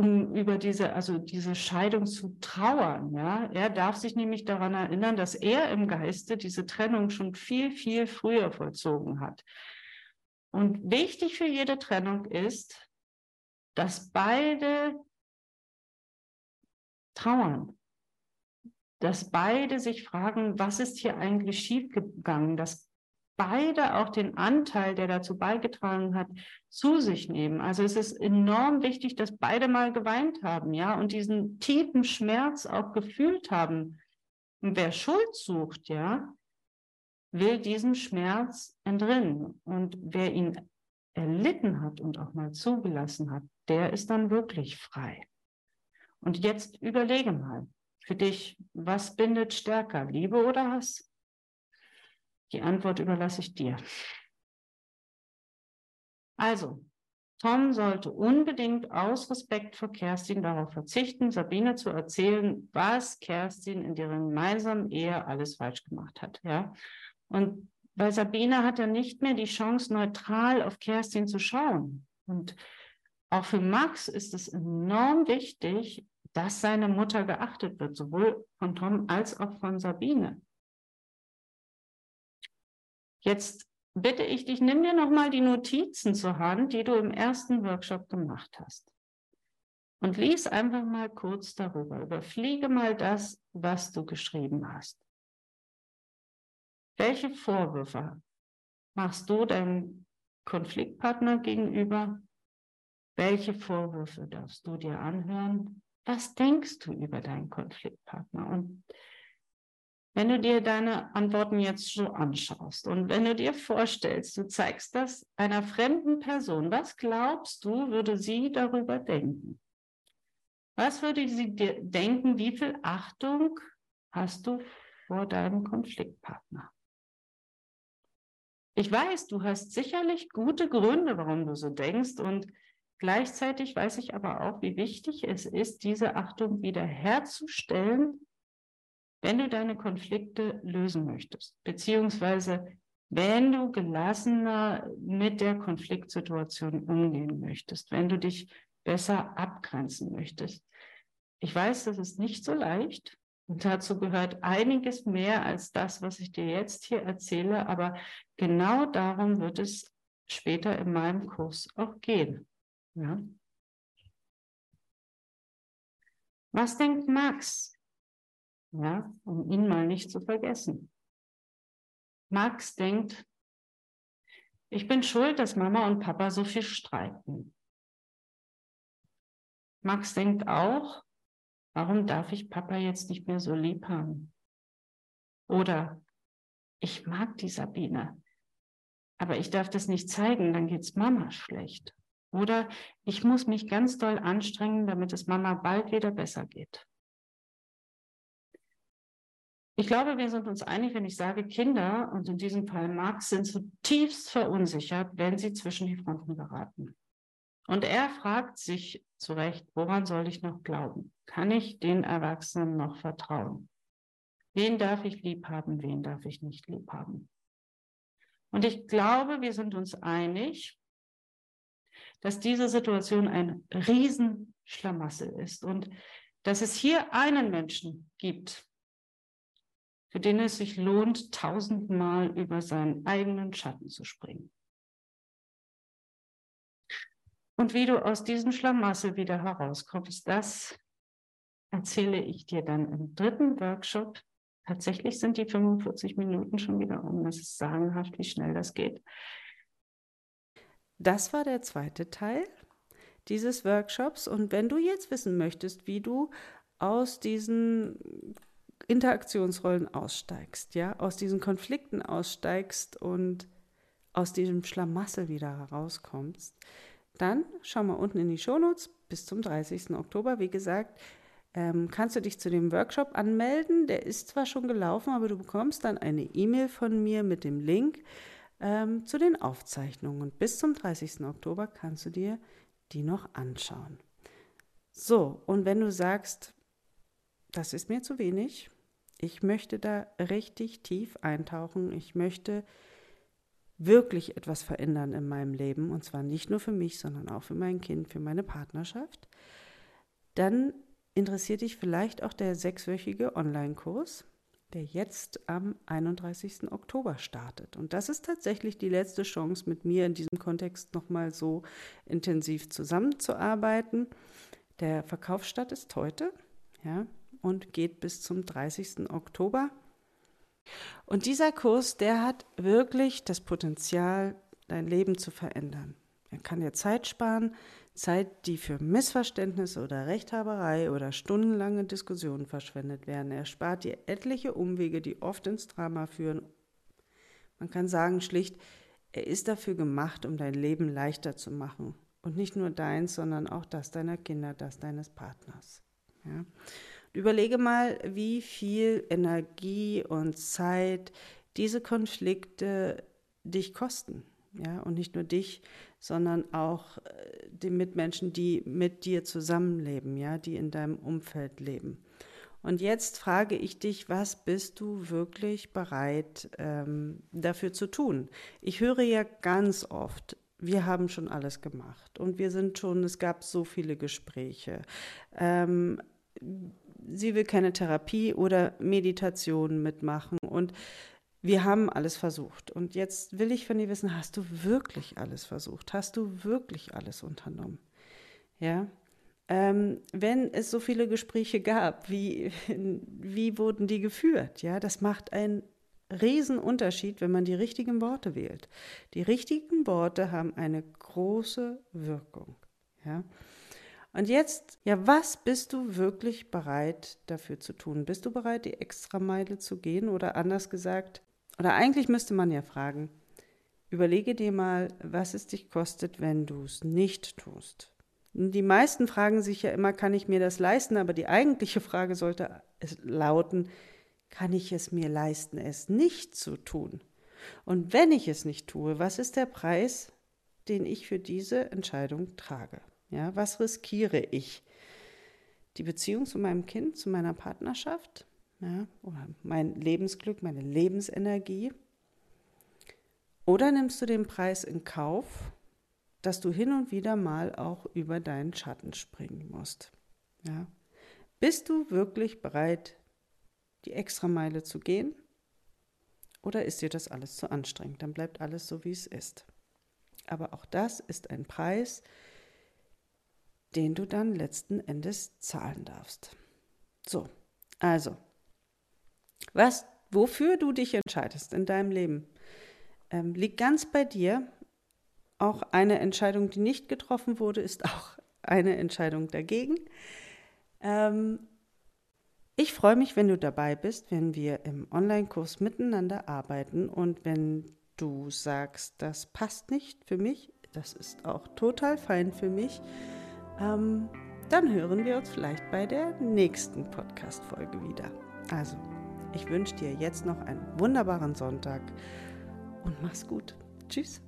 um über diese, also diese Scheidung zu trauern. Ja? Er darf sich nämlich daran erinnern, dass er im Geiste diese Trennung schon viel, viel früher vollzogen hat. Und wichtig für jede Trennung ist, dass beide trauern, dass beide sich fragen, was ist hier eigentlich schiefgegangen, dass beide auch den Anteil, der dazu beigetragen hat, zu sich nehmen. Also es ist enorm wichtig, dass beide mal geweint haben, ja, und diesen tiefen Schmerz auch gefühlt haben. Und wer Schuld sucht, ja, will diesem Schmerz entrinnen. Und wer ihn erlitten hat und auch mal zugelassen hat, der ist dann wirklich frei. Und jetzt überlege mal für dich, was bindet stärker, Liebe oder Hass? Die Antwort überlasse ich dir. Also, Tom sollte unbedingt aus Respekt vor Kerstin darauf verzichten, Sabine zu erzählen, was Kerstin in ihrer gemeinsamen Ehe alles falsch gemacht hat. Ja? Und bei Sabine hat er nicht mehr die Chance, neutral auf Kerstin zu schauen. Und auch für Max ist es enorm wichtig, dass seine Mutter geachtet wird, sowohl von Tom als auch von Sabine. Jetzt bitte ich dich, nimm dir nochmal die Notizen zur Hand, die du im ersten Workshop gemacht hast. Und lies einfach mal kurz darüber. Überfliege mal das, was du geschrieben hast. Welche Vorwürfe machst du deinem Konfliktpartner gegenüber? Welche Vorwürfe darfst du dir anhören? Was denkst du über deinen Konfliktpartner? Und wenn du dir deine Antworten jetzt so anschaust und wenn du dir vorstellst, du zeigst das einer fremden Person, was glaubst du, würde sie darüber denken? Was würde sie dir denken, wie viel Achtung hast du vor deinem Konfliktpartner? Ich weiß, du hast sicherlich gute Gründe, warum du so denkst und gleichzeitig weiß ich aber auch, wie wichtig es ist, diese Achtung wiederherzustellen wenn du deine Konflikte lösen möchtest, beziehungsweise wenn du gelassener mit der Konfliktsituation umgehen möchtest, wenn du dich besser abgrenzen möchtest. Ich weiß, das ist nicht so leicht und dazu gehört einiges mehr als das, was ich dir jetzt hier erzähle, aber genau darum wird es später in meinem Kurs auch gehen. Ja? Was denkt Max? Ja, um ihn mal nicht zu vergessen. Max denkt, ich bin schuld, dass Mama und Papa so viel streiten. Max denkt auch, warum darf ich Papa jetzt nicht mehr so lieb haben? Oder ich mag die Sabine, aber ich darf das nicht zeigen, dann geht's Mama schlecht. Oder ich muss mich ganz doll anstrengen, damit es Mama bald wieder besser geht. Ich glaube, wir sind uns einig, wenn ich sage, Kinder, und in diesem Fall Max, sind zutiefst verunsichert, wenn sie zwischen die Fronten geraten. Und er fragt sich zu Recht, woran soll ich noch glauben? Kann ich den Erwachsenen noch vertrauen? Wen darf ich lieb haben, wen darf ich nicht lieb haben? Und ich glaube, wir sind uns einig, dass diese Situation ein Riesenschlamassel ist und dass es hier einen Menschen gibt, für den es sich lohnt, tausendmal über seinen eigenen Schatten zu springen. Und wie du aus diesem Schlamassel wieder herauskommst, das erzähle ich dir dann im dritten Workshop. Tatsächlich sind die 45 Minuten schon wieder um. Das ist sagenhaft, wie schnell das geht. Das war der zweite Teil dieses Workshops. Und wenn du jetzt wissen möchtest, wie du aus diesen Interaktionsrollen aussteigst, ja, aus diesen Konflikten aussteigst und aus diesem Schlamassel wieder herauskommst, dann schau mal unten in die Shownotes bis zum 30. Oktober. Wie gesagt, ähm, kannst du dich zu dem Workshop anmelden. Der ist zwar schon gelaufen, aber du bekommst dann eine E-Mail von mir mit dem Link ähm, zu den Aufzeichnungen. Und bis zum 30. Oktober kannst du dir die noch anschauen. So, und wenn du sagst, das ist mir zu wenig, ich möchte da richtig tief eintauchen. Ich möchte wirklich etwas verändern in meinem Leben und zwar nicht nur für mich, sondern auch für mein Kind, für meine Partnerschaft. Dann interessiert dich vielleicht auch der sechswöchige Online-Kurs, der jetzt am 31. Oktober startet. Und das ist tatsächlich die letzte Chance, mit mir in diesem Kontext nochmal so intensiv zusammenzuarbeiten. Der Verkaufsstart ist heute. Ja, und geht bis zum 30. Oktober. Und dieser Kurs, der hat wirklich das Potenzial, dein Leben zu verändern. Er kann dir Zeit sparen, Zeit, die für Missverständnisse oder Rechthaberei oder stundenlange Diskussionen verschwendet werden. Er spart dir etliche Umwege, die oft ins Drama führen. Man kann sagen schlicht, er ist dafür gemacht, um dein Leben leichter zu machen. Und nicht nur deins, sondern auch das deiner Kinder, das deines Partners. Ja? Überlege mal, wie viel Energie und Zeit diese Konflikte dich kosten. Ja, und nicht nur dich, sondern auch äh, die Mitmenschen, die mit dir zusammenleben, ja, die in deinem Umfeld leben. Und jetzt frage ich dich, was bist du wirklich bereit ähm, dafür zu tun? Ich höre ja ganz oft, wir haben schon alles gemacht und wir sind schon, es gab so viele Gespräche. Ähm, sie will keine Therapie oder Meditation mitmachen und wir haben alles versucht. Und jetzt will ich von dir wissen, hast du wirklich alles versucht? Hast du wirklich alles unternommen? Ja. Ähm, wenn es so viele Gespräche gab, wie, wie wurden die geführt? Ja, das macht einen Riesenunterschied, wenn man die richtigen Worte wählt. Die richtigen Worte haben eine große Wirkung. Ja. Und jetzt, ja, was bist du wirklich bereit dafür zu tun? Bist du bereit, die Extrameile zu gehen? Oder anders gesagt, oder eigentlich müsste man ja fragen, überlege dir mal, was es dich kostet, wenn du es nicht tust. Die meisten fragen sich ja immer, kann ich mir das leisten? Aber die eigentliche Frage sollte lauten, kann ich es mir leisten, es nicht zu tun? Und wenn ich es nicht tue, was ist der Preis, den ich für diese Entscheidung trage? Ja, was riskiere ich? Die Beziehung zu meinem Kind, zu meiner Partnerschaft, ja, oder mein Lebensglück, meine Lebensenergie? Oder nimmst du den Preis in Kauf, dass du hin und wieder mal auch über deinen Schatten springen musst? Ja? Bist du wirklich bereit, die Extrameile zu gehen? Oder ist dir das alles zu anstrengend? Dann bleibt alles so, wie es ist. Aber auch das ist ein Preis, den du dann letzten Endes zahlen darfst. So, also, was, wofür du dich entscheidest in deinem Leben, ähm, liegt ganz bei dir. Auch eine Entscheidung, die nicht getroffen wurde, ist auch eine Entscheidung dagegen. Ähm, ich freue mich, wenn du dabei bist, wenn wir im Online-Kurs miteinander arbeiten und wenn du sagst, das passt nicht für mich, das ist auch total fein für mich, ähm, dann hören wir uns vielleicht bei der nächsten Podcast-Folge wieder. Also, ich wünsche dir jetzt noch einen wunderbaren Sonntag und mach's gut. Tschüss.